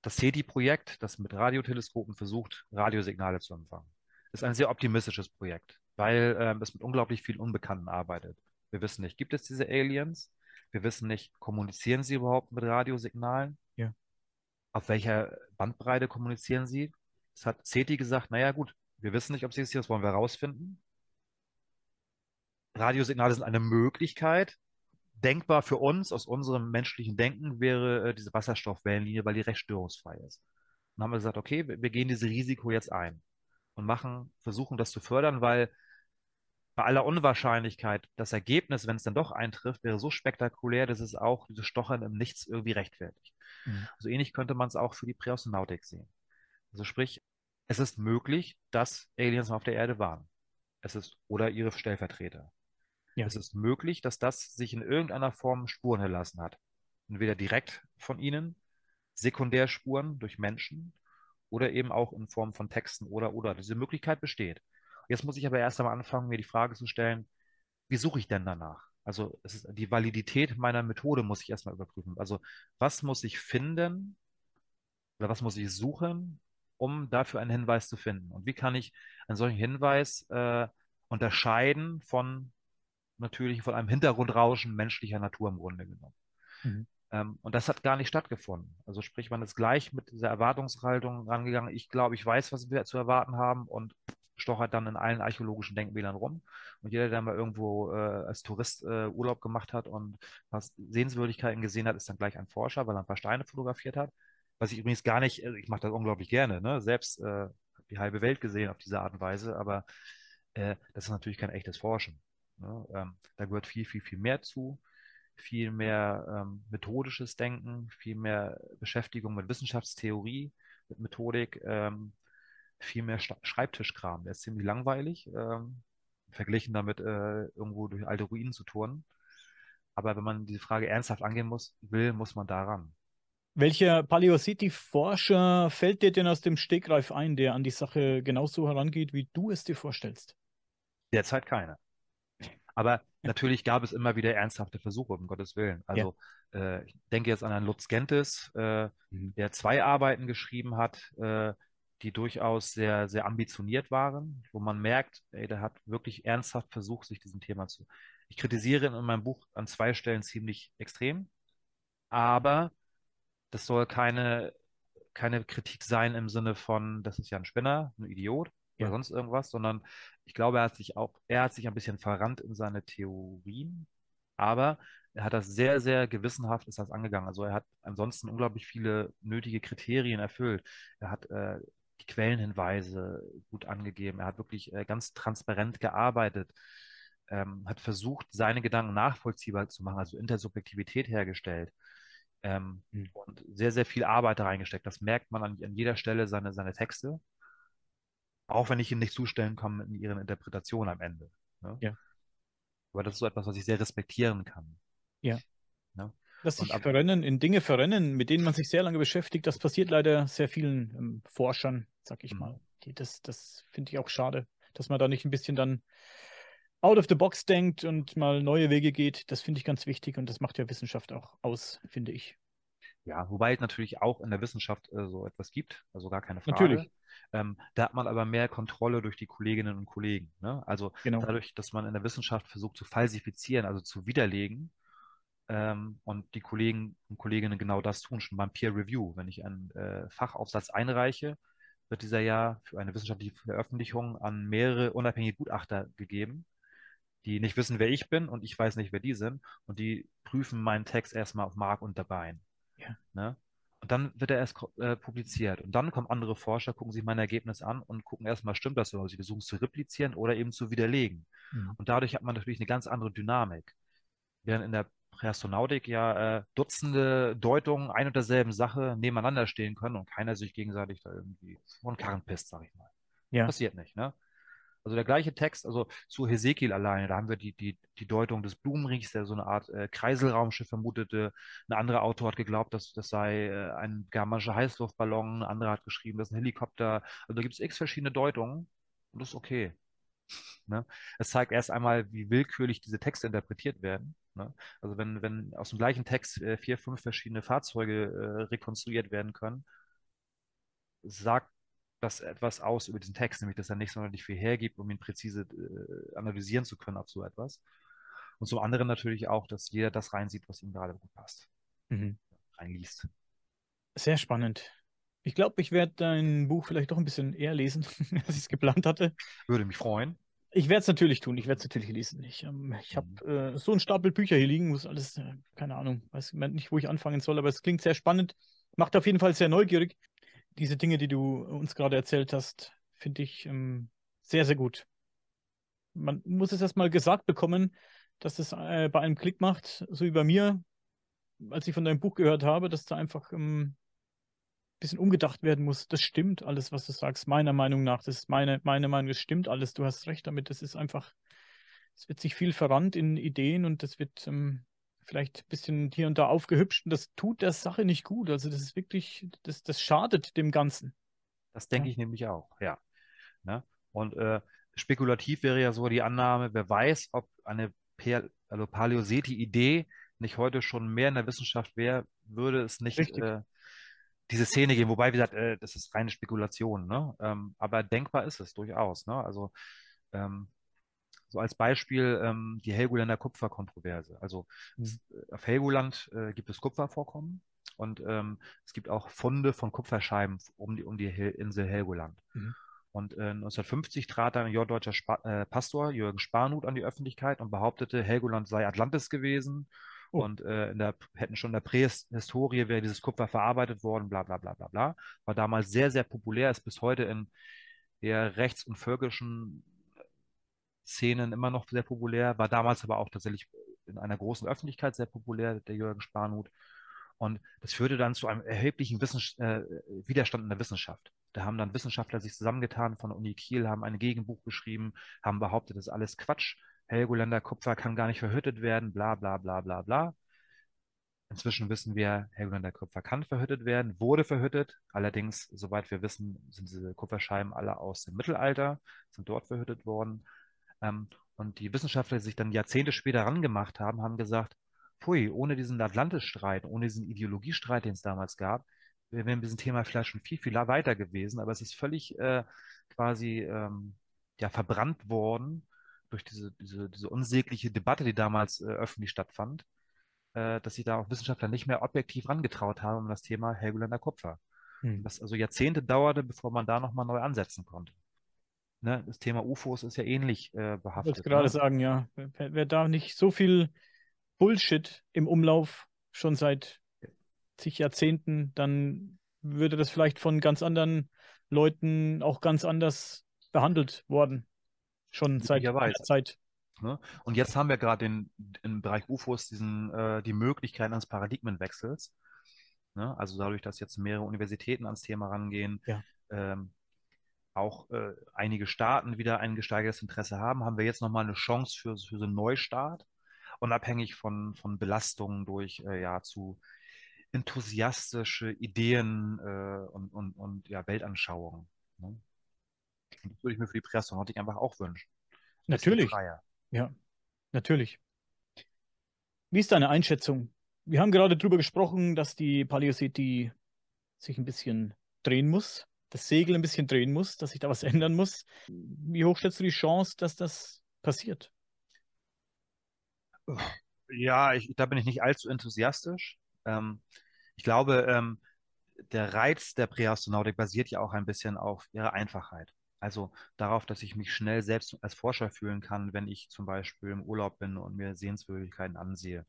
Das SETI-Projekt, das mit Radioteleskopen versucht, Radiosignale zu empfangen, ist ein sehr optimistisches Projekt, weil ähm, es mit unglaublich viel Unbekannten arbeitet. Wir wissen nicht, gibt es diese Aliens? Wir wissen nicht, kommunizieren sie überhaupt mit Radiosignalen? Ja. Auf welcher Bandbreite kommunizieren sie? Es hat SETI gesagt, naja gut, wir wissen nicht, ob sie es hier, das wollen wir herausfinden. Radiosignale sind eine Möglichkeit. Denkbar für uns, aus unserem menschlichen Denken, wäre äh, diese Wasserstoffwellenlinie, weil die recht störungsfrei ist. Und haben wir gesagt, okay, wir, wir gehen dieses Risiko jetzt ein und machen, versuchen das zu fördern, weil bei aller Unwahrscheinlichkeit das Ergebnis, wenn es dann doch eintrifft, wäre so spektakulär, dass es auch dieses Stochern im Nichts irgendwie rechtfertigt. Mhm. So ähnlich könnte man es auch für die Präastronautik sehen. Also sprich, es ist möglich, dass Aliens auf der Erde waren. Es ist, oder ihre Stellvertreter. Ja. Es ist möglich, dass das sich in irgendeiner Form Spuren hinterlassen hat. Entweder direkt von ihnen, Sekundärspuren durch Menschen oder eben auch in Form von Texten oder oder. Diese Möglichkeit besteht. Jetzt muss ich aber erst einmal anfangen, mir die Frage zu stellen, wie suche ich denn danach? Also ist die Validität meiner Methode muss ich erstmal überprüfen. Also was muss ich finden oder was muss ich suchen, um dafür einen Hinweis zu finden? Und wie kann ich einen solchen Hinweis äh, unterscheiden von natürlich von einem Hintergrundrauschen menschlicher Natur im Grunde genommen. Mhm. Ähm, und das hat gar nicht stattgefunden. Also sprich, man ist gleich mit dieser Erwartungshaltung rangegangen. Ich glaube, ich weiß, was wir zu erwarten haben und stochert dann in allen archäologischen Denkmälern rum. Und jeder, der mal irgendwo äh, als Tourist äh, Urlaub gemacht hat und was Sehenswürdigkeiten gesehen hat, ist dann gleich ein Forscher, weil er ein paar Steine fotografiert hat. Was ich übrigens gar nicht, also ich mache das unglaublich gerne, ne? Selbst äh, die halbe Welt gesehen auf diese Art und Weise, aber äh, das ist natürlich kein echtes Forschen. Ne? Ähm, da gehört viel, viel, viel mehr zu. Viel mehr ähm, methodisches Denken, viel mehr Beschäftigung mit Wissenschaftstheorie, mit Methodik, ähm, viel mehr Sta- Schreibtischkram. Der ist ziemlich langweilig, ähm, verglichen damit, äh, irgendwo durch alte Ruinen zu turnen. Aber wenn man diese Frage ernsthaft angehen muss, will, muss man daran. Welcher Paläoseti-Forscher fällt dir denn aus dem Stegreif ein, der an die Sache genauso herangeht, wie du es dir vorstellst? Derzeit keine. Aber natürlich gab es immer wieder ernsthafte Versuche, um Gottes Willen. Also ja. äh, ich denke jetzt an Herrn Lutz Gentes, äh, mhm. der zwei Arbeiten geschrieben hat, äh, die durchaus sehr, sehr ambitioniert waren, wo man merkt, ey, der hat wirklich ernsthaft versucht, sich diesem Thema zu. Ich kritisiere in meinem Buch an zwei Stellen ziemlich extrem, aber das soll keine, keine Kritik sein im Sinne von, das ist ja ein Spinner, ein Idiot ja. oder sonst irgendwas, sondern ich glaube, er hat sich auch, er hat sich ein bisschen verrannt in seine Theorien, aber er hat das sehr, sehr gewissenhaft ist das angegangen. Also er hat ansonsten unglaublich viele nötige Kriterien erfüllt. Er hat äh, die Quellenhinweise gut angegeben. Er hat wirklich äh, ganz transparent gearbeitet, ähm, hat versucht, seine Gedanken nachvollziehbar zu machen, also Intersubjektivität hergestellt. Ähm, mhm. Und sehr, sehr viel Arbeit da reingesteckt. Das merkt man an, an jeder Stelle seine, seine Texte. Auch wenn ich ihnen nicht zustellen kann in ihren Interpretationen am Ende. Ne? Ja. Aber das ist so etwas, was ich sehr respektieren kann. Ja. Ne? Dass sich verrennen, in Dinge verrennen, mit denen man sich sehr lange beschäftigt, das passiert leider sehr vielen ähm, Forschern, sag ich mhm. mal. Die, das das finde ich auch schade, dass man da nicht ein bisschen dann out of the box denkt und mal neue Wege geht. Das finde ich ganz wichtig und das macht ja Wissenschaft auch aus, finde ich. Ja, wobei es natürlich auch in der Wissenschaft äh, so etwas gibt, also gar keine Frage. Natürlich. Ähm, da hat man aber mehr Kontrolle durch die Kolleginnen und Kollegen. Ne? Also genau. dadurch, dass man in der Wissenschaft versucht zu falsifizieren, also zu widerlegen, ähm, und die Kollegen und Kolleginnen genau das tun, schon beim Peer Review. Wenn ich einen äh, Fachaufsatz einreiche, wird dieser ja für eine wissenschaftliche Veröffentlichung an mehrere unabhängige Gutachter gegeben, die nicht wissen, wer ich bin und ich weiß nicht, wer die sind. Und die prüfen meinen Text erstmal auf Mark und Bein. Ja. Ne? Und dann wird er erst äh, publiziert. Und dann kommen andere Forscher, gucken sich mein Ergebnis an und gucken erstmal, stimmt das so? Sie versuchen es zu replizieren oder eben zu widerlegen. Mhm. Und dadurch hat man natürlich eine ganz andere Dynamik. Während in der Präastronautik ja äh, Dutzende Deutungen ein und derselben Sache nebeneinander stehen können und keiner sich gegenseitig da irgendwie von Karren pisst, sag ich mal. Ja. Passiert nicht, ne? Also der gleiche Text, also zu Hesekiel alleine, da haben wir die, die, die Deutung des Blumenriechs, der so eine Art äh, Kreiselraumschiff vermutete. Ein anderer Autor hat geglaubt, dass das sei äh, ein germanischer Heißluftballon. Ein anderer hat geschrieben, das ist ein Helikopter. Also da gibt es x verschiedene Deutungen und das ist okay. Ne? Es zeigt erst einmal, wie willkürlich diese Texte interpretiert werden. Ne? Also wenn, wenn aus dem gleichen Text äh, vier, fünf verschiedene Fahrzeuge äh, rekonstruiert werden können, sagt das etwas aus über diesen Text, nämlich dass er nicht sonderlich viel hergibt, um ihn präzise äh, analysieren zu können auf so etwas. Und zum anderen natürlich auch, dass jeder das reinsieht, was ihm gerade gut passt. Mhm. Reinliest. Sehr spannend. Ich glaube, ich werde dein Buch vielleicht doch ein bisschen eher lesen, als ich es geplant hatte. Würde mich freuen. Ich werde es natürlich tun, ich werde es natürlich lesen. Ich, ähm, ich habe mhm. äh, so einen Stapel Bücher hier liegen, muss alles, äh, keine Ahnung, weiß nicht, wo ich anfangen soll, aber es klingt sehr spannend. Macht auf jeden Fall sehr neugierig diese Dinge, die du uns gerade erzählt hast, finde ich ähm, sehr, sehr gut. Man muss es erstmal gesagt bekommen, dass es äh, bei einem Klick macht, so wie bei mir, als ich von deinem Buch gehört habe, dass da einfach ähm, ein bisschen umgedacht werden muss. Das stimmt alles, was du sagst, meiner Meinung nach. Das ist meine, meine Meinung, das stimmt alles. Du hast recht damit. Das ist einfach, es wird sich viel verrannt in Ideen und das wird ähm, vielleicht ein bisschen hier und da aufgehübscht und das tut der Sache nicht gut. Also das ist wirklich, das, das schadet dem Ganzen. Das denke ja. ich nämlich auch, ja. Ne? Und äh, spekulativ wäre ja so die Annahme, wer weiß, ob eine also Paleoseti-Idee nicht heute schon mehr in der Wissenschaft wäre, würde es nicht äh, diese Szene geben. Wobei, wie gesagt, äh, das ist reine Spekulation. Ne? Ähm, aber denkbar ist es durchaus. Ne? Also ähm, so als Beispiel ähm, die Helgoländer Kupferkontroverse. Also mhm. auf Helgoland äh, gibt es Kupfervorkommen und ähm, es gibt auch Funde von Kupferscheiben um die, um die Hel Insel Helgoland. Mhm. Und äh, 1950 trat ein jorddeutscher Spa äh, Pastor Jürgen Sparnut an die Öffentlichkeit und behauptete, Helgoland sei Atlantis gewesen. Oh. Und äh, der, hätten schon in der Prähistorie wäre dieses Kupfer verarbeitet worden, bla bla bla bla bla. War damals sehr, sehr populär, ist bis heute in eher rechts- und völkischen Szenen immer noch sehr populär, war damals aber auch tatsächlich in einer großen Öffentlichkeit sehr populär, der Jürgen Sparnut. Und das führte dann zu einem erheblichen Wissens äh, Widerstand in der Wissenschaft. Da haben dann Wissenschaftler sich zusammengetan von der Uni Kiel, haben ein Gegenbuch geschrieben, haben behauptet, das ist alles Quatsch. Helgoländer Kupfer kann gar nicht verhüttet werden, bla bla bla bla bla. Inzwischen wissen wir, Helgoland Kupfer kann verhüttet werden, wurde verhüttet. Allerdings, soweit wir wissen, sind diese Kupferscheiben alle aus dem Mittelalter, sind dort verhüttet worden. Ähm, und die Wissenschaftler, die sich dann Jahrzehnte später rangemacht haben, haben gesagt, pfui, ohne diesen Atlantis-Streit, ohne diesen Ideologiestreit, den es damals gab, wären wir in diesem Thema vielleicht schon viel, viel weiter gewesen. Aber es ist völlig äh, quasi ähm, ja, verbrannt worden durch diese, diese, diese unsägliche Debatte, die damals äh, öffentlich stattfand äh, dass sich da auch Wissenschaftler nicht mehr objektiv rangetraut haben um das Thema Helgoländer Kupfer. Hm. Das also Jahrzehnte dauerte, bevor man da nochmal neu ansetzen konnte. Ne? Das Thema UFOs ist ja ähnlich äh, behaftet. Ich wollte gerade ne? sagen, ja. Wer, wer da nicht so viel Bullshit im Umlauf schon seit zig Jahrzehnten, dann würde das vielleicht von ganz anderen Leuten auch ganz anders behandelt worden. Schon seit einer Zeit. Ne? Und jetzt haben wir gerade im Bereich UFOs diesen, äh, die Möglichkeit eines Paradigmenwechsels. Ne? Also dadurch, dass jetzt mehrere Universitäten ans Thema rangehen, ja. ähm, auch äh, einige Staaten wieder ein gesteigertes Interesse haben, haben wir jetzt nochmal eine Chance für, für so einen Neustart, unabhängig von, von Belastungen durch äh, ja zu enthusiastische Ideen äh, und, und, und ja, Weltanschauungen. Ne? Und das würde ich mir für die Präastronautik einfach auch wünschen. Natürlich. Ja, natürlich. Wie ist deine Einschätzung? Wir haben gerade darüber gesprochen, dass die Paleo City sich ein bisschen drehen muss, das Segel ein bisschen drehen muss, dass sich da was ändern muss. Wie hoch schätzt du die Chance, dass das passiert? Ja, ich, da bin ich nicht allzu enthusiastisch. Ähm, ich glaube, ähm, der Reiz der Präastronautik basiert ja auch ein bisschen auf ihrer Einfachheit. Also darauf, dass ich mich schnell selbst als Forscher fühlen kann, wenn ich zum Beispiel im Urlaub bin und mir Sehenswürdigkeiten ansehe.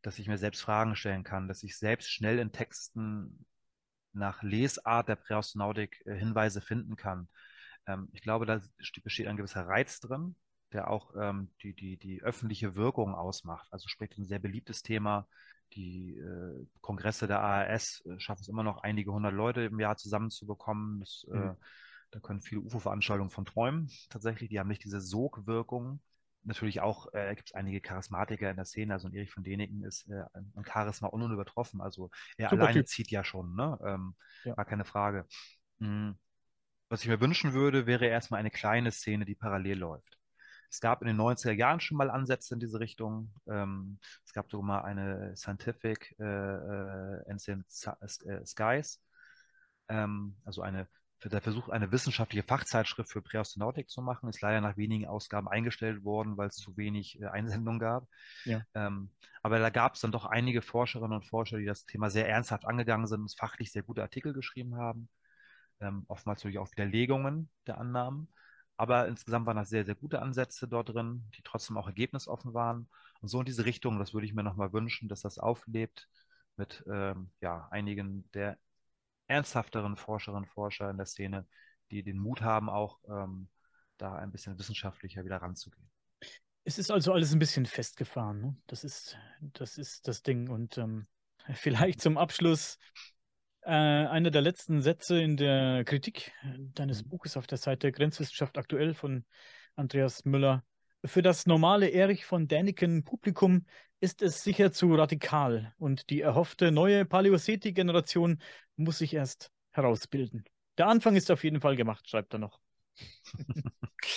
Dass ich mir selbst Fragen stellen kann, dass ich selbst schnell in Texten nach Lesart der Präastronautik äh, Hinweise finden kann. Ähm, ich glaube, da besteht ein gewisser Reiz drin, der auch ähm, die, die, die öffentliche Wirkung ausmacht. Also sprich ein sehr beliebtes Thema. Die äh, Kongresse der ARS äh, schaffen es immer noch, einige hundert Leute im Jahr zusammenzubekommen. Das, mhm. da können viele UFO-Veranstaltungen von träumen. Tatsächlich, die haben nicht diese Sogwirkung. Natürlich auch äh, gibt es einige Charismatiker in der Szene. Also ein Erich von Däniken ist äh, ein Charisma unübertroffen. Also er Super alleine typ. zieht ja schon, ne? Ähm, ja. War keine Frage. Hm. Was ich mir wünschen würde, wäre erstmal eine kleine Szene, die parallel läuft. Es gab in den 90er Jahren schon mal Ansätze in diese Richtung. Ähm, es gab sogar mal eine Scientific äh, äh, Ancient äh, Skies, ähm, also eine der Versuch, eine wissenschaftliche Fachzeitschrift für Präastronautik zu machen, ist leider nach wenigen Ausgaben eingestellt worden, weil es zu wenig äh, Einsendungen gab. Ja. Ähm, aber da gab es dann doch einige Forscherinnen und Forscher, die das Thema sehr ernsthaft angegangen sind und fachlich sehr gute Artikel geschrieben haben. Ähm, oftmals natürlich auch Widerlegungen der Annahmen. Aber insgesamt waren das sehr, sehr gute Ansätze dort drin, die trotzdem auch ergebnisoffen waren. Und so in diese Richtung, das würde ich mir nochmal wünschen, dass das auflebt mit ähm, ja, einigen der ernsthafteren Forscherinnen und Forscher in der Szene, die den Mut haben, auch ähm, da ein bisschen wissenschaftlicher wieder ranzugehen. Es ist also alles ein bisschen festgefahren. Ne? Das, ist, das ist das Ding. Und ähm, vielleicht zum Abschluss äh, einer der letzten Sätze in der Kritik deines mhm. Buches auf der Seite Grenzwissenschaft aktuell von Andreas Müller. Für das normale Erich von Däniken Publikum ist es sicher zu radikal und die erhoffte neue Paläoseti-Generation muss sich erst herausbilden. Der Anfang ist auf jeden Fall gemacht, schreibt er noch.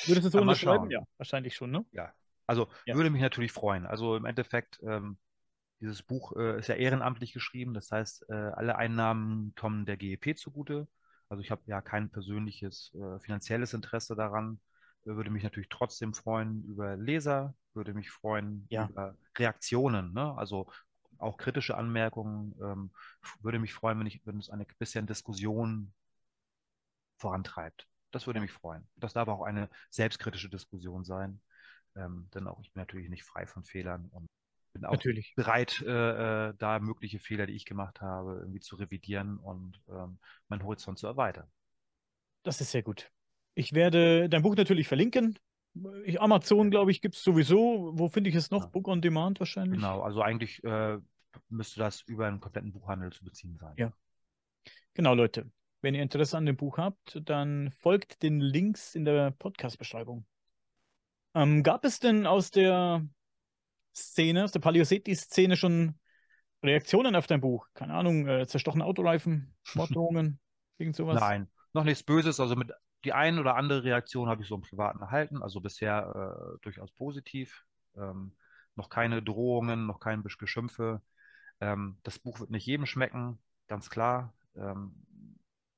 Würdest du so unterschreiben? Ja, wahrscheinlich schon, ne? Ja, also ja. würde mich natürlich freuen. Also im Endeffekt, ähm, dieses Buch äh, ist ja ehrenamtlich geschrieben, das heißt, äh, alle Einnahmen kommen der GEP zugute. Also ich habe ja kein persönliches äh, finanzielles Interesse daran, würde mich natürlich trotzdem freuen über Leser, würde mich freuen ja. über Reaktionen, ne? also auch kritische Anmerkungen. Ähm, würde mich freuen, wenn, ich, wenn es eine bisschen Diskussion vorantreibt. Das würde mich freuen. Das darf auch eine selbstkritische Diskussion sein, ähm, denn auch ich bin natürlich nicht frei von Fehlern und bin auch natürlich. bereit, äh, äh, da mögliche Fehler, die ich gemacht habe, irgendwie zu revidieren und ähm, meinen Horizont zu erweitern. Das ist sehr gut. Ich werde dein Buch natürlich verlinken. Ich, Amazon, glaube ich, gibt es sowieso. Wo finde ich es noch? Ja. Book on Demand wahrscheinlich. Genau, also eigentlich äh, müsste das über einen kompletten Buchhandel zu beziehen sein. Ja. Genau, Leute. Wenn ihr Interesse an dem Buch habt, dann folgt den Links in der Podcast-Beschreibung. Ähm, gab es denn aus der Szene, aus der Paleoseti-Szene schon Reaktionen auf dein Buch? Keine Ahnung, äh, zerstochene Autoreifen, Morddrohungen, irgend sowas? Nein, noch nichts Böses. Also mit die ein oder andere Reaktion habe ich so im Privaten erhalten, also bisher äh, durchaus positiv. Ähm, noch keine Drohungen, noch kein Geschimpfe. Ähm, das Buch wird nicht jedem schmecken, ganz klar. Ähm,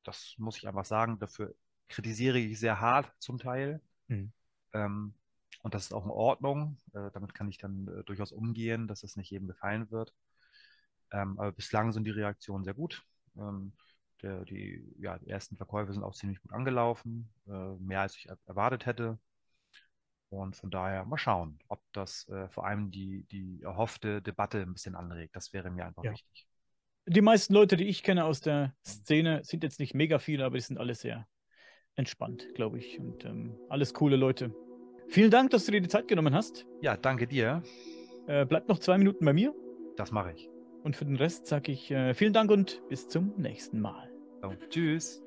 das muss ich einfach sagen. Dafür kritisiere ich sehr hart zum Teil. Mhm. Ähm, und das ist auch in Ordnung. Äh, damit kann ich dann äh, durchaus umgehen, dass es nicht jedem gefallen wird. Ähm, aber bislang sind die Reaktionen sehr gut. Ähm, der, die, ja, die ersten Verkäufe sind auch ziemlich gut angelaufen, äh, mehr als ich erwartet hätte. Und von daher mal schauen, ob das äh, vor allem die, die erhoffte Debatte ein bisschen anregt. Das wäre mir einfach ja. wichtig. Die meisten Leute, die ich kenne aus der Szene, sind jetzt nicht mega viele, aber die sind alle sehr entspannt, glaube ich. Und ähm, alles coole Leute. Vielen Dank, dass du dir die Zeit genommen hast. Ja, danke dir. Äh, bleibt noch zwei Minuten bei mir. Das mache ich. Und für den Rest sage ich äh, vielen Dank und bis zum nächsten Mal. So, tschüss.